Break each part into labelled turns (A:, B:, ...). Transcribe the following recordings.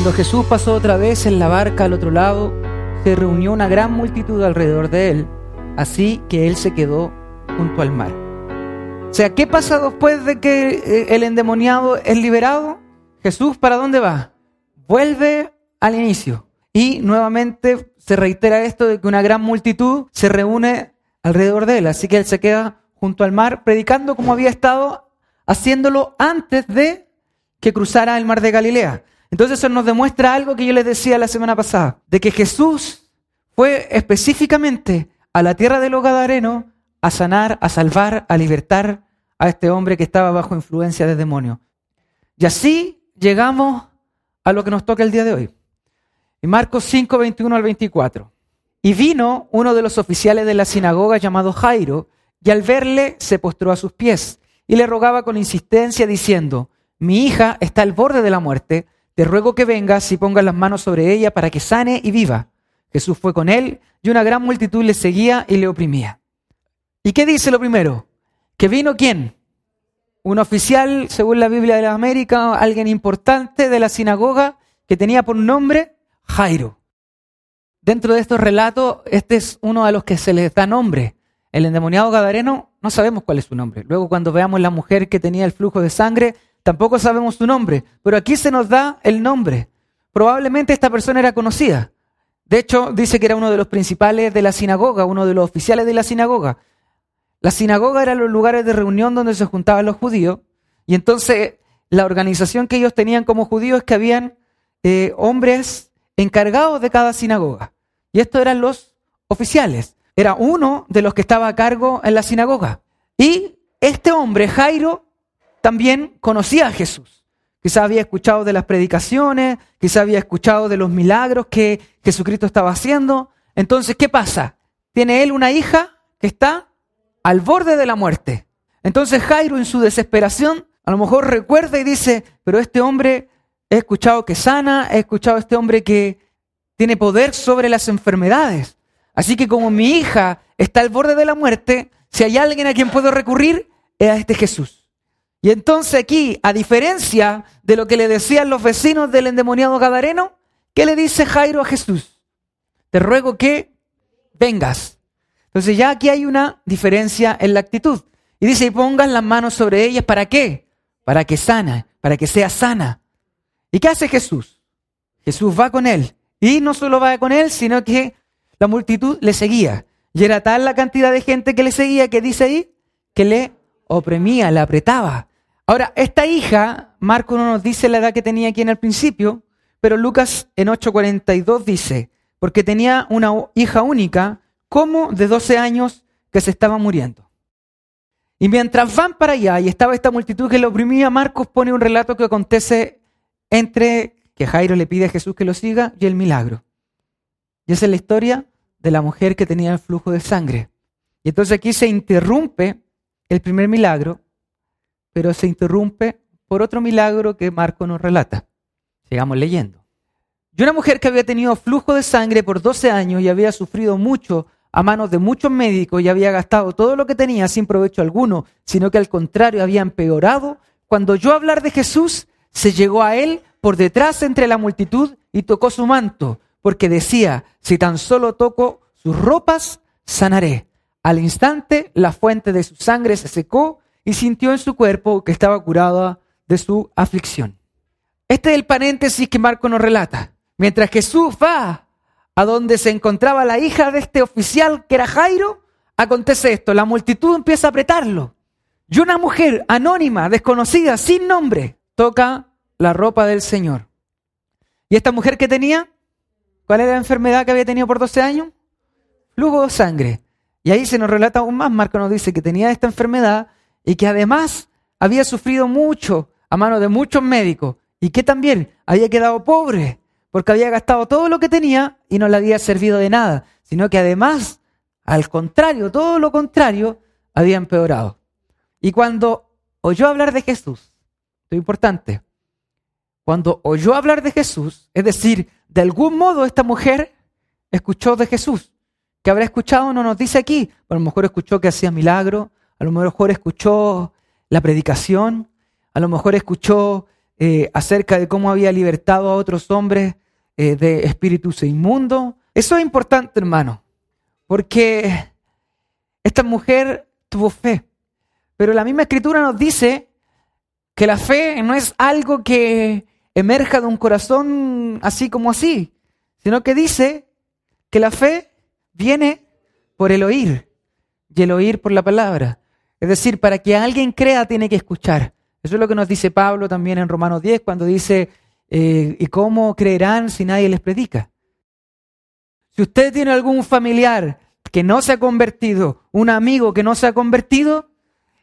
A: Cuando Jesús pasó otra vez en la barca al otro lado, se reunió una gran multitud alrededor de él, así que él se quedó junto al mar. O sea, ¿qué pasa después de que eh, el endemoniado es liberado? Jesús, ¿para dónde va? Vuelve al inicio. Y nuevamente se reitera esto de que una gran multitud se reúne alrededor de él. Así que él se queda junto al mar predicando como había estado haciéndolo antes de que cruzara el mar de Galilea. Entonces eso nos demuestra algo que yo les decía la semana pasada, de que Jesús fue específicamente a la tierra de los Gadarenos a sanar, a salvar, a libertar a este hombre que estaba bajo influencia de demonios. Y así llegamos a lo que nos toca el día de hoy. En Marcos 5, 21 al 24. Y vino uno de los oficiales de la sinagoga llamado Jairo, y al verle se postró a sus pies y le rogaba con insistencia diciendo, mi hija está al borde de la muerte, te ruego que vengas y pongas las manos sobre ella para que sane y viva. Jesús fue con él y una gran multitud le seguía y le oprimía. ¿Y qué dice lo primero? ¿Que vino quién? Un oficial, según la Biblia de la América, alguien importante de la sinagoga que tenía por nombre Jairo. Dentro de estos relatos, este es uno de los que se les da nombre. El endemoniado gadareno, no sabemos cuál es su nombre. Luego cuando veamos la mujer que tenía el flujo de sangre, tampoco sabemos su nombre. Pero aquí se nos da el nombre. Probablemente esta persona era conocida. De hecho, dice que era uno de los principales de la sinagoga, uno de los oficiales de la sinagoga. La sinagoga era los lugares de reunión donde se juntaban los judíos. Y entonces la organización que ellos tenían como judíos es que habían eh, hombres encargados de cada sinagoga. Y estos eran los oficiales. Era uno de los que estaba a cargo en la sinagoga. Y este hombre, Jairo, también conocía a Jesús. Quizá había escuchado de las predicaciones, quizá había escuchado de los milagros que Jesucristo estaba haciendo. Entonces, ¿qué pasa? Tiene él una hija que está al borde de la muerte. Entonces Jairo en su desesperación a lo mejor recuerda y dice, pero este hombre he escuchado que sana, he escuchado a este hombre que tiene poder sobre las enfermedades. Así que como mi hija está al borde de la muerte, si hay alguien a quien puedo recurrir, es a este Jesús. Y entonces aquí, a diferencia de lo que le decían los vecinos del endemoniado Gadareno, ¿qué le dice Jairo a Jesús? Te ruego que vengas. Entonces ya aquí hay una diferencia en la actitud. Y dice, y pongan las manos sobre ellas, ¿para qué? Para que sana, para que sea sana. ¿Y qué hace Jesús? Jesús va con él. Y no solo va con él, sino que la multitud le seguía. Y era tal la cantidad de gente que le seguía que dice ahí que le oprimía, le apretaba. Ahora, esta hija, Marco no nos dice la edad que tenía aquí en el principio, pero Lucas en 8:42 dice, porque tenía una hija única, como de 12 años, que se estaba muriendo. Y mientras van para allá y estaba esta multitud que le oprimía, Marcos pone un relato que acontece entre que Jairo le pide a Jesús que lo siga y el milagro. Y esa es la historia de la mujer que tenía el flujo de sangre. Y entonces aquí se interrumpe el primer milagro, pero se interrumpe por otro milagro que Marco nos relata. Sigamos leyendo. Y una mujer que había tenido flujo de sangre por 12 años y había sufrido mucho a manos de muchos médicos y había gastado todo lo que tenía sin provecho alguno, sino que al contrario había empeorado, cuando oyó hablar de Jesús, se llegó a él por detrás entre la multitud y tocó su manto, porque decía, si tan solo toco sus ropas, sanaré. Al instante la fuente de su sangre se secó y sintió en su cuerpo que estaba curada de su aflicción. Este es el paréntesis que Marco nos relata. Mientras Jesús va a donde se encontraba la hija de este oficial que era Jairo, acontece esto, la multitud empieza a apretarlo. Y una mujer anónima, desconocida, sin nombre, toca la ropa del Señor. ¿Y esta mujer que tenía? ¿Cuál era la enfermedad que había tenido por 12 años? Flujo de sangre. Y ahí se nos relata aún más, Marco nos dice que tenía esta enfermedad y que además había sufrido mucho a manos de muchos médicos y que también había quedado pobre porque había gastado todo lo que tenía y no le había servido de nada, sino que además, al contrario, todo lo contrario, había empeorado. Y cuando oyó hablar de Jesús, esto es importante, cuando oyó hablar de Jesús, es decir, de algún modo esta mujer escuchó de Jesús. que habrá escuchado? No nos dice aquí. A lo mejor escuchó que hacía milagros, a lo mejor escuchó la predicación, a lo mejor escuchó eh, acerca de cómo había libertado a otros hombres eh, de espíritus inmundos. Eso es importante, hermano, porque esta mujer tuvo fe. Pero la misma escritura nos dice que la fe no es algo que emerja de un corazón así como así, sino que dice que la fe viene por el oír y el oír por la palabra. Es decir, para que alguien crea tiene que escuchar. Eso es lo que nos dice Pablo también en Romanos 10 cuando dice, eh, ¿y cómo creerán si nadie les predica? Si usted tiene algún familiar que no se ha convertido, un amigo que no se ha convertido,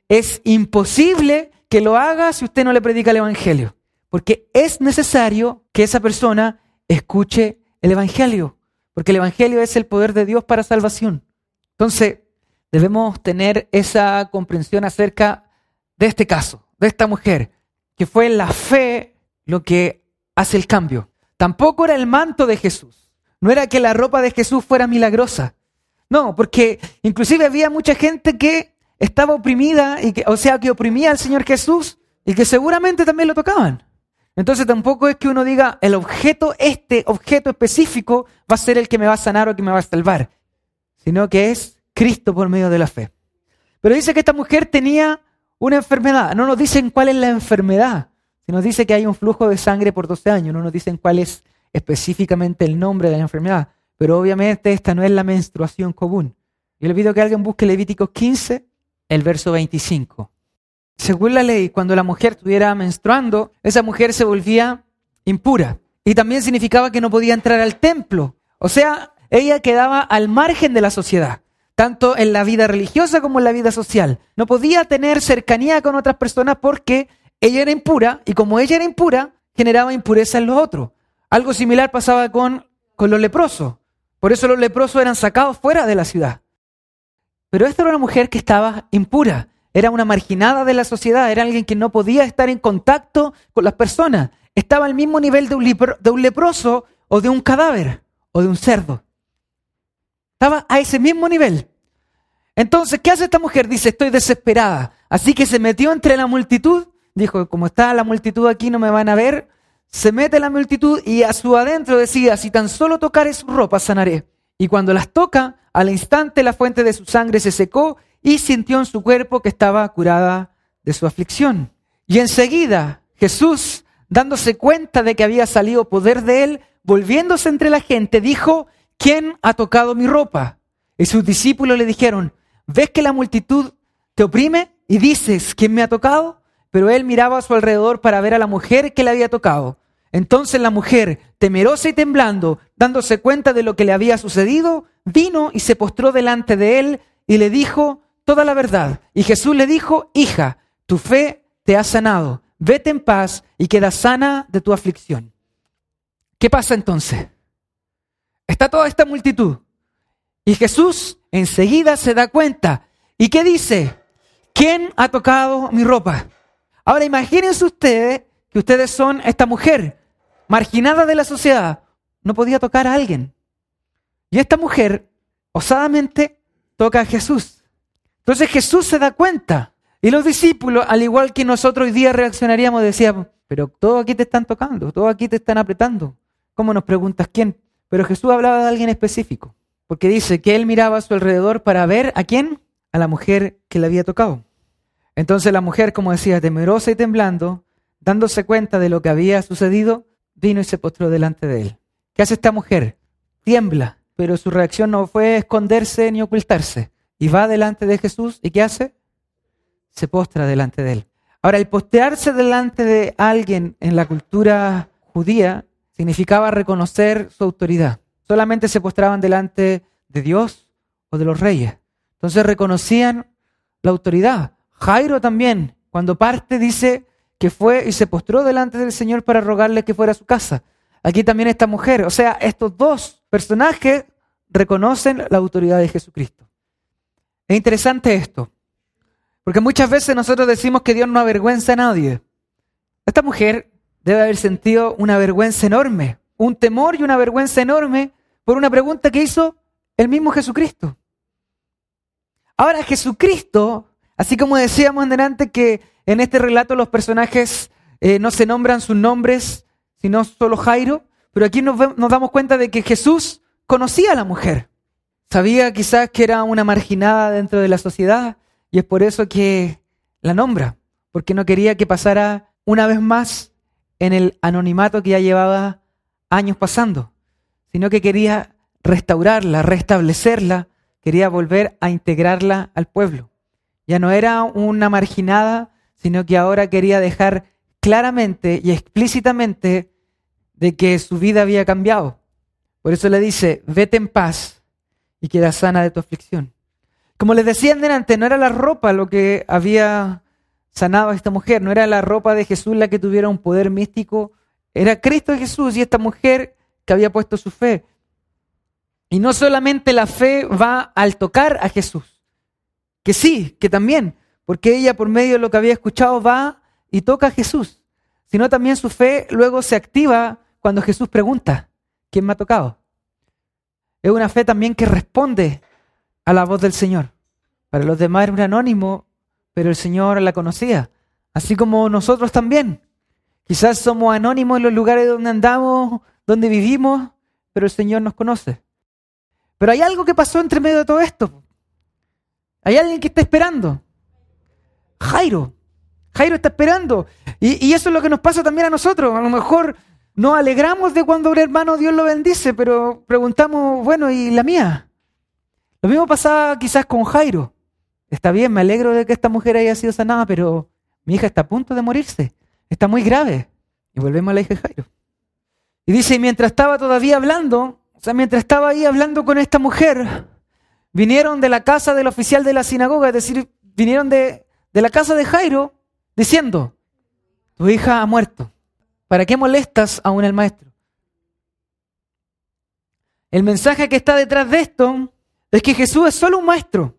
A: es imposible que lo haga si usted no le predica el Evangelio. Porque es necesario que esa persona escuche el Evangelio. Porque el Evangelio es el poder de Dios para salvación. Entonces, debemos tener esa comprensión acerca de este caso, de esta mujer, que fue la fe lo que hace el cambio. Tampoco era el manto de Jesús. No era que la ropa de Jesús fuera milagrosa. No, porque inclusive había mucha gente que estaba oprimida, y que, o sea, que oprimía al Señor Jesús y que seguramente también lo tocaban. Entonces tampoco es que uno diga, el objeto, este objeto específico va a ser el que me va a sanar o que me va a salvar, sino que es Cristo por medio de la fe. Pero dice que esta mujer tenía una enfermedad. No nos dicen cuál es la enfermedad, sino nos dice que hay un flujo de sangre por 12 años. No nos dicen cuál es específicamente el nombre de la enfermedad. Pero obviamente esta no es la menstruación común. Yo le pido que alguien busque Levíticos 15, el verso 25. Según la ley, cuando la mujer estuviera menstruando, esa mujer se volvía impura. Y también significaba que no podía entrar al templo. O sea, ella quedaba al margen de la sociedad, tanto en la vida religiosa como en la vida social. No podía tener cercanía con otras personas porque ella era impura y como ella era impura, generaba impureza en los otros. Algo similar pasaba con, con los leprosos. Por eso los leprosos eran sacados fuera de la ciudad. Pero esta era una mujer que estaba impura, era una marginada de la sociedad, era alguien que no podía estar en contacto con las personas. Estaba al mismo nivel de un, de un leproso o de un cadáver o de un cerdo. Estaba a ese mismo nivel. Entonces, ¿qué hace esta mujer? Dice, estoy desesperada. Así que se metió entre la multitud, dijo, como está la multitud aquí no me van a ver, se mete la multitud y a su adentro decía, si tan solo tocaré su ropa, sanaré. Y cuando las toca, al instante la fuente de su sangre se secó y sintió en su cuerpo que estaba curada de su aflicción. Y enseguida Jesús, dándose cuenta de que había salido poder de él, volviéndose entre la gente, dijo, ¿quién ha tocado mi ropa? Y sus discípulos le dijeron, ¿ves que la multitud te oprime y dices, ¿quién me ha tocado? Pero él miraba a su alrededor para ver a la mujer que le había tocado. Entonces la mujer, temerosa y temblando, dándose cuenta de lo que le había sucedido, vino y se postró delante de él y le dijo toda la verdad. Y Jesús le dijo, hija, tu fe te ha sanado, vete en paz y queda sana de tu aflicción. ¿Qué pasa entonces? Está toda esta multitud. Y Jesús enseguida se da cuenta. ¿Y qué dice? ¿Quién ha tocado mi ropa? Ahora imagínense ustedes que ustedes son esta mujer marginada de la sociedad. No podía tocar a alguien. Y esta mujer osadamente toca a Jesús. Entonces Jesús se da cuenta. Y los discípulos, al igual que nosotros hoy día reaccionaríamos, decíamos, pero todos aquí te están tocando, todos aquí te están apretando. ¿Cómo nos preguntas quién? Pero Jesús hablaba de alguien específico, porque dice que él miraba a su alrededor para ver a quién, a la mujer que le había tocado. Entonces la mujer, como decía, temerosa y temblando, dándose cuenta de lo que había sucedido, vino y se postró delante de él. ¿Qué hace esta mujer? Tiembla, pero su reacción no fue esconderse ni ocultarse. Y va delante de Jesús y ¿qué hace? Se postra delante de él. Ahora, el postearse delante de alguien en la cultura judía significaba reconocer su autoridad. Solamente se postraban delante de Dios o de los reyes. Entonces reconocían la autoridad. Jairo también, cuando parte, dice que fue y se postró delante del Señor para rogarle que fuera a su casa. Aquí también esta mujer. O sea, estos dos personajes reconocen la autoridad de Jesucristo. Es interesante esto, porque muchas veces nosotros decimos que Dios no avergüenza a nadie. Esta mujer debe haber sentido una vergüenza enorme, un temor y una vergüenza enorme por una pregunta que hizo el mismo Jesucristo. Ahora Jesucristo, así como decíamos delante que en este relato los personajes eh, no se nombran sus nombres, sino solo Jairo, pero aquí nos, nos damos cuenta de que Jesús conocía a la mujer. Sabía quizás que era una marginada dentro de la sociedad y es por eso que la nombra, porque no quería que pasara una vez más en el anonimato que ya llevaba años pasando, sino que quería restaurarla, restablecerla, quería volver a integrarla al pueblo. Ya no era una marginada, sino que ahora quería dejar claramente y explícitamente de que su vida había cambiado. Por eso le dice, vete en paz y queda sana de tu aflicción. Como les decía antes, no era la ropa lo que había sanado a esta mujer, no era la ropa de Jesús la que tuviera un poder místico, era Cristo Jesús y esta mujer que había puesto su fe. Y no solamente la fe va al tocar a Jesús, que sí, que también, porque ella por medio de lo que había escuchado va y toca a Jesús, sino también su fe luego se activa cuando Jesús pregunta, ¿quién me ha tocado? Es una fe también que responde a la voz del Señor. Para los demás era un anónimo, pero el Señor la conocía, así como nosotros también. Quizás somos anónimos en los lugares donde andamos, donde vivimos, pero el Señor nos conoce. Pero hay algo que pasó entre medio de todo esto. Hay alguien que está esperando. Jairo. Jairo está esperando. Y, eso es lo que nos pasa también a nosotros. A lo mejor nos alegramos de cuando un hermano Dios lo bendice, pero preguntamos, bueno, ¿y la mía? Lo mismo pasaba quizás con Jairo. Está bien, me alegro de que esta mujer haya sido sanada, pero mi hija está a punto de morirse. Está muy grave. Y volvemos a la hija de Jairo. Y dice, mientras estaba todavía hablando, o sea, mientras estaba ahí hablando con esta mujer, vinieron de la casa del oficial de la sinagoga, es decir, vinieron de, de la casa de Jairo, diciendo, tu hija ha muerto. ¿Para qué molestas aún al maestro? El mensaje que está detrás de esto es que Jesús es solo un maestro.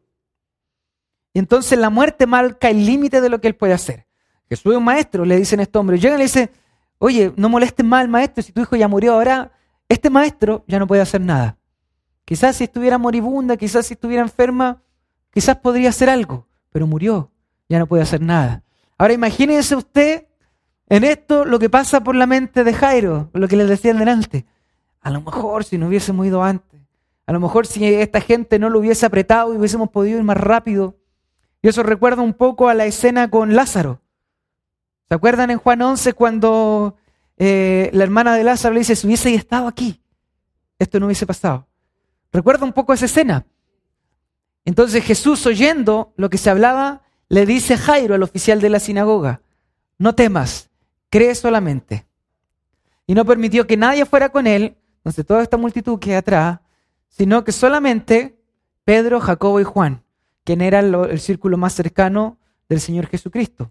A: Y entonces la muerte marca el límite de lo que él puede hacer. Jesús es un maestro, le dicen a este hombre. Llegan y le dicen, oye, no molestes más al maestro, si tu hijo ya murió ahora, este maestro ya no puede hacer nada. Quizás si estuviera moribunda, quizás si estuviera enferma, quizás podría hacer algo, pero murió, ya no puede hacer nada. Ahora imagínense usted en esto lo que pasa por la mente de Jairo, lo que les decía delante. A lo mejor si no hubiésemos ido antes, a lo mejor si esta gente no lo hubiese apretado y hubiésemos podido ir más rápido. Y eso recuerda un poco a la escena con Lázaro. ¿Se acuerdan en Juan 11 cuando eh, la hermana de Lázaro le dice, si hubiese estado aquí, esto no hubiese pasado? Recuerda un poco esa escena. Entonces Jesús, oyendo lo que se hablaba, le dice a Jairo, al oficial de la sinagoga, no temas, cree solamente. Y no permitió que nadie fuera con él, entonces toda esta multitud que atrás, sino que solamente Pedro, Jacobo y Juan, quien era el, círculo más cercano del Señor Jesucristo.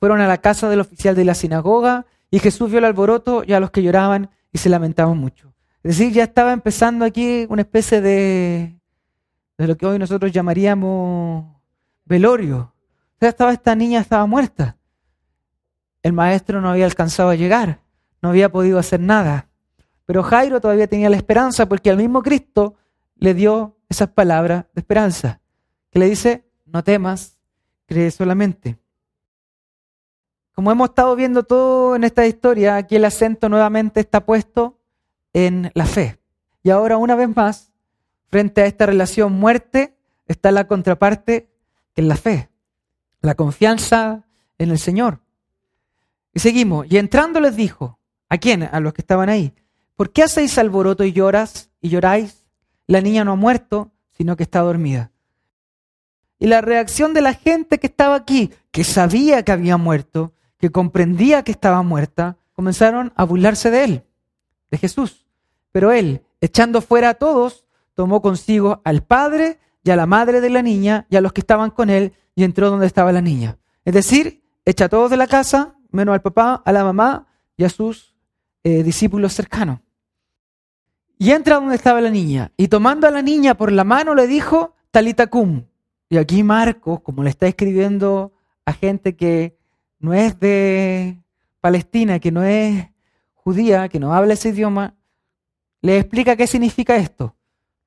A: Fueron a la casa del oficial de la sinagoga y Jesús vio el alboroto y a los que lloraban y se lamentaban mucho. Es decir, ya estaba empezando aquí una especie de, de lo que hoy nosotros llamaríamos velorio. Sea, estaba esta niña, estaba muerta el maestro no había alcanzado a llegar, no había podido hacer nada. Pero Jairo todavía tenía la esperanza porque al mismo Cristo le dio esas palabras de esperanza, que le dice, no temas, cree solamente. Como hemos estado viendo todo en esta historia, aquí el acento nuevamente está puesto en la fe. Y ahora una vez más, frente a esta relación muerte, está la contraparte que es la fe, la confianza en el Señor. Y seguimos. Y entrando les dijo, ¿a quién? A los que estaban ahí. ¿Por qué hacéis alboroto y lloras y lloráis? La niña no ha muerto, sino que está dormida. Y la reacción de la gente que estaba aquí, que sabía que había muerto, que comprendía que estaba muerta, comenzaron a burlarse de él, de Jesús. Pero él, echando fuera a todos, tomó consigo al padre y a la madre de la niña y a los que estaban con él y entró donde estaba la niña. Es decir, echa a todos de la casa, menos al papá, a la mamá y a sus eh, discípulos cercanos. Y entra donde estaba la niña, y tomando a la niña por la mano le dijo, Talita cum. Y aquí Marcos, como le está escribiendo a gente que no es de Palestina, que no es judía, que no habla ese idioma, le explica qué significa esto.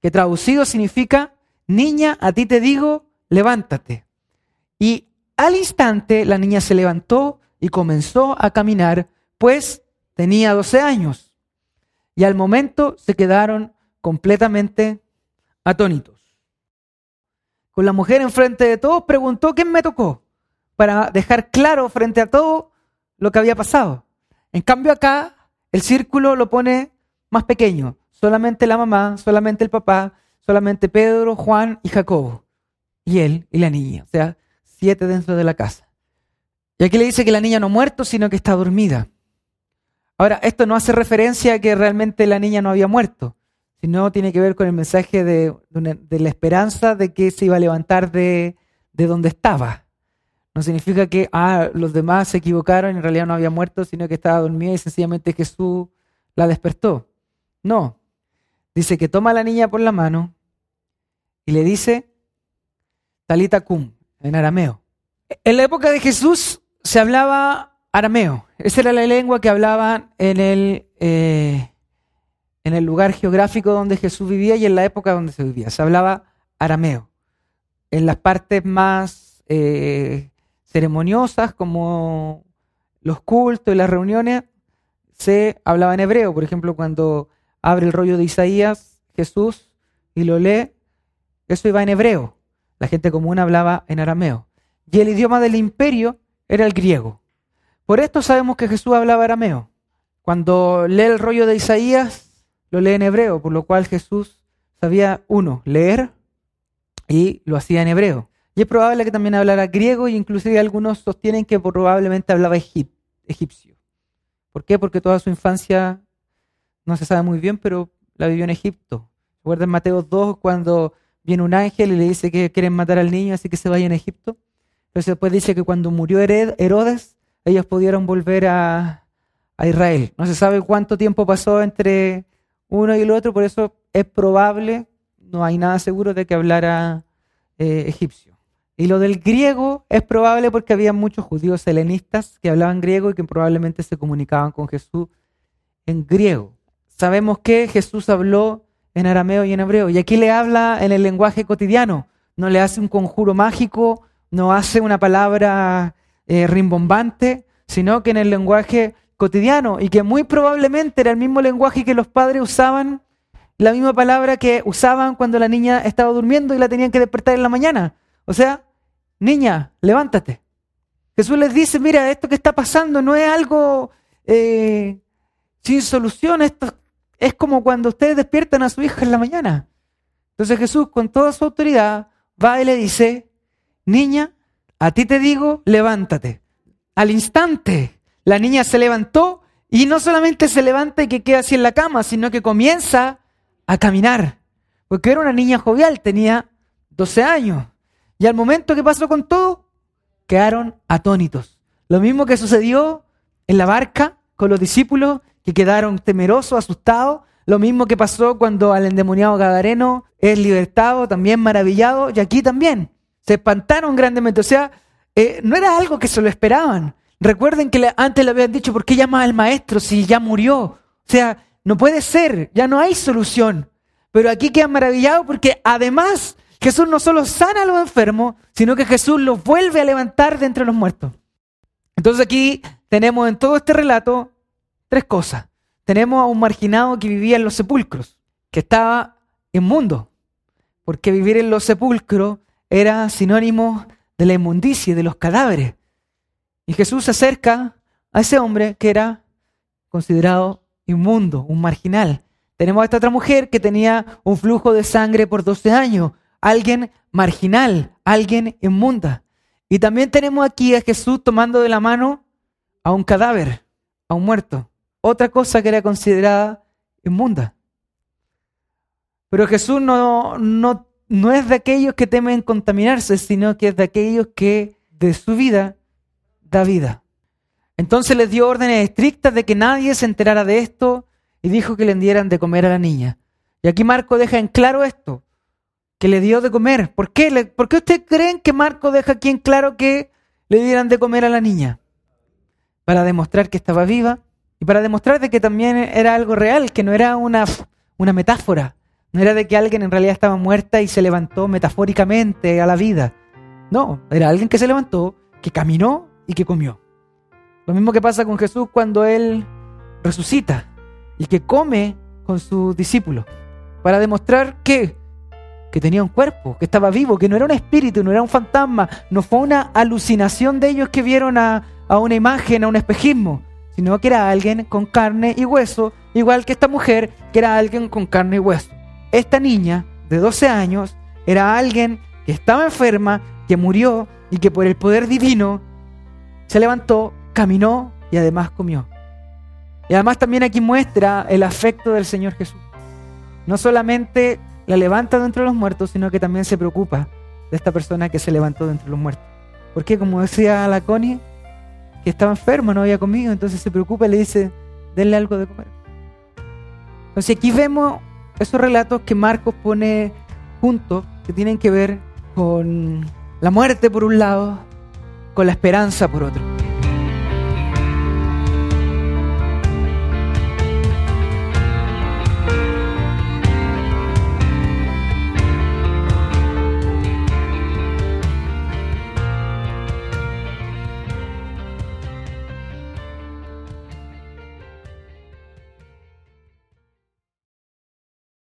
A: Que traducido significa, niña, a ti te digo, levántate. Y al instante la niña se levantó y comenzó a caminar, pues tenía 12 años. Y al momento se quedaron completamente atónitos. Con la mujer enfrente de todos preguntó, ¿quién me tocó? Para dejar claro frente a todo lo que había pasado. En cambio acá el círculo lo pone más pequeño. Solamente la mamá, solamente el papá, solamente Pedro, Juan y Jacobo. Y él y la niña. O sea, siete dentro de la casa. Y aquí le dice que la niña no ha muerto, sino que está dormida. Ahora, esto no hace referencia a que realmente la niña no había muerto, sino tiene que ver con el mensaje de, la esperanza de que se iba a levantar de, de donde estaba. No significa que ah, los demás se equivocaron en realidad no había muerto, sino que estaba dormida y sencillamente Jesús la despertó. No. Dice que toma a la niña por la mano y le dice Talita cum en arameo. En la época de Jesús se hablaba arameo. Esa era la lengua que hablaban en el, eh, en el lugar geográfico donde Jesús vivía y en la época donde se vivía. Se hablaba arameo. En las partes más eh, ceremoniosas como los cultos y las reuniones, se hablaba en hebreo. Por ejemplo, cuando abre el rollo de Isaías, Jesús, y lo lee, eso iba en hebreo. La gente común hablaba en arameo. Y el idioma del imperio era el griego. Por esto sabemos que Jesús hablaba arameo. Cuando lee el rollo de Isaías, lo lee en hebreo, por lo cual Jesús sabía, uno, leer y lo hacía en hebreo. Y es probable que también hablara griego e inclusive algunos sostienen que probablemente hablaba egipcio. ¿Por qué? Porque toda su infancia no se sabe muy bien, pero la vivió en Egipto. ¿Recuerdan Mateo 2 cuando viene un ángel y le dice que quieren matar al niño, así que se vaya en Egipto? Entonces después dice que cuando murió Herodes, ellos pudieron volver a, Israel. No se sabe cuánto tiempo pasó entre uno y el otro, por eso es probable, no hay nada seguro de que hablara eh, egipcio. Y lo del griego es probable porque había muchos judíos helenistas que hablaban griego y que probablemente se comunicaban con Jesús en griego. Sabemos que Jesús habló en arameo y en hebreo. Y aquí le habla en el lenguaje cotidiano. No le hace un conjuro mágico, no hace una palabra eh, rimbombante, sino que en el lenguaje cotidiano. Y que muy probablemente era el mismo lenguaje que los padres usaban, la misma palabra que usaban cuando la niña estaba durmiendo y la tenían que despertar en la mañana. O sea, niña, levántate. Jesús les dice, mira, esto que está pasando no es algo eh, sin solución, esto es como cuando ustedes despiertan a su hija en la mañana. Entonces Jesús, con toda su autoridad, va y le dice, niña, a ti te digo, levántate. Al instante, la niña se levantó y no solamente se levanta y que queda así en la cama, sino que comienza a caminar. Porque era una niña jovial, tenía 12 años. Y al momento que pasó con todo, quedaron atónitos. Lo mismo que sucedió en la barca con los discípulos que quedaron temerosos, asustados. Lo mismo que pasó cuando al endemoniado Gadareno es libertado, también maravillado, y aquí también. Se espantaron grandemente. O sea, eh, no era algo que se lo esperaban. Recuerden que antes le habían dicho, ¿por qué llama al maestro si ya murió? O sea, no puede ser, ya no hay solución. Pero aquí quedan maravillados porque además Jesús no solo sana a los enfermos, sino que Jesús los vuelve a levantar de entre los muertos. Entonces aquí tenemos en todo este relato tres cosas. Tenemos a un marginado que vivía en los sepulcros, que estaba inmundo, porque vivir en los sepulcros era sinónimo de la inmundicia, de los cadáveres. Y Jesús se acerca a ese hombre que era considerado inmundo, un marginal. Tenemos a esta otra mujer que tenía un flujo de sangre por 12 años, alguien marginal, alguien inmunda. Y también tenemos aquí a Jesús tomando de la mano a un cadáver, a un muerto, otra cosa que era considerada inmunda. Pero Jesús no, no, no es de aquellos que temen contaminarse, sino que es de aquellos que de su vida da vida. Entonces les dio órdenes estrictas de que nadie se enterara de esto y dijo que le dieran de comer a la niña. Y aquí Marco deja en claro esto que le dio de comer. ¿Por qué? ¿Por qué ustedes creen que Marco deja aquí en claro que le dieran de comer a la niña? Para demostrar que estaba viva y para demostrar de que también era algo real, que no era una, una metáfora. No era de que alguien en realidad estaba muerta y se levantó metafóricamente a la vida. No, era alguien que se levantó, que caminó y que comió. Lo mismo que pasa con Jesús cuando Él resucita y que come con sus discípulos para demostrar que, que tenía un cuerpo, que estaba vivo, que no era un espíritu, no era un fantasma, no fue una alucinación de ellos que vieron a, a una imagen, a un espejismo, sino que era alguien con carne y hueso, igual que esta mujer, que era alguien con carne y hueso. Esta niña de 12 años era alguien que estaba enferma, que murió y que por el poder divino se levantó, caminó y además comió. Y además también aquí muestra el afecto del Señor Jesús. No solamente la levanta de entre los muertos, sino que también se preocupa de esta persona que se levantó de entre los muertos. Porque como decía la Connie, que estaba enfermo, no había comido, entonces se preocupa y le dice, denle algo de comer. Entonces aquí vemos esos relatos que Marcos pone juntos, que tienen que ver con la muerte por un lado, con la esperanza por otro.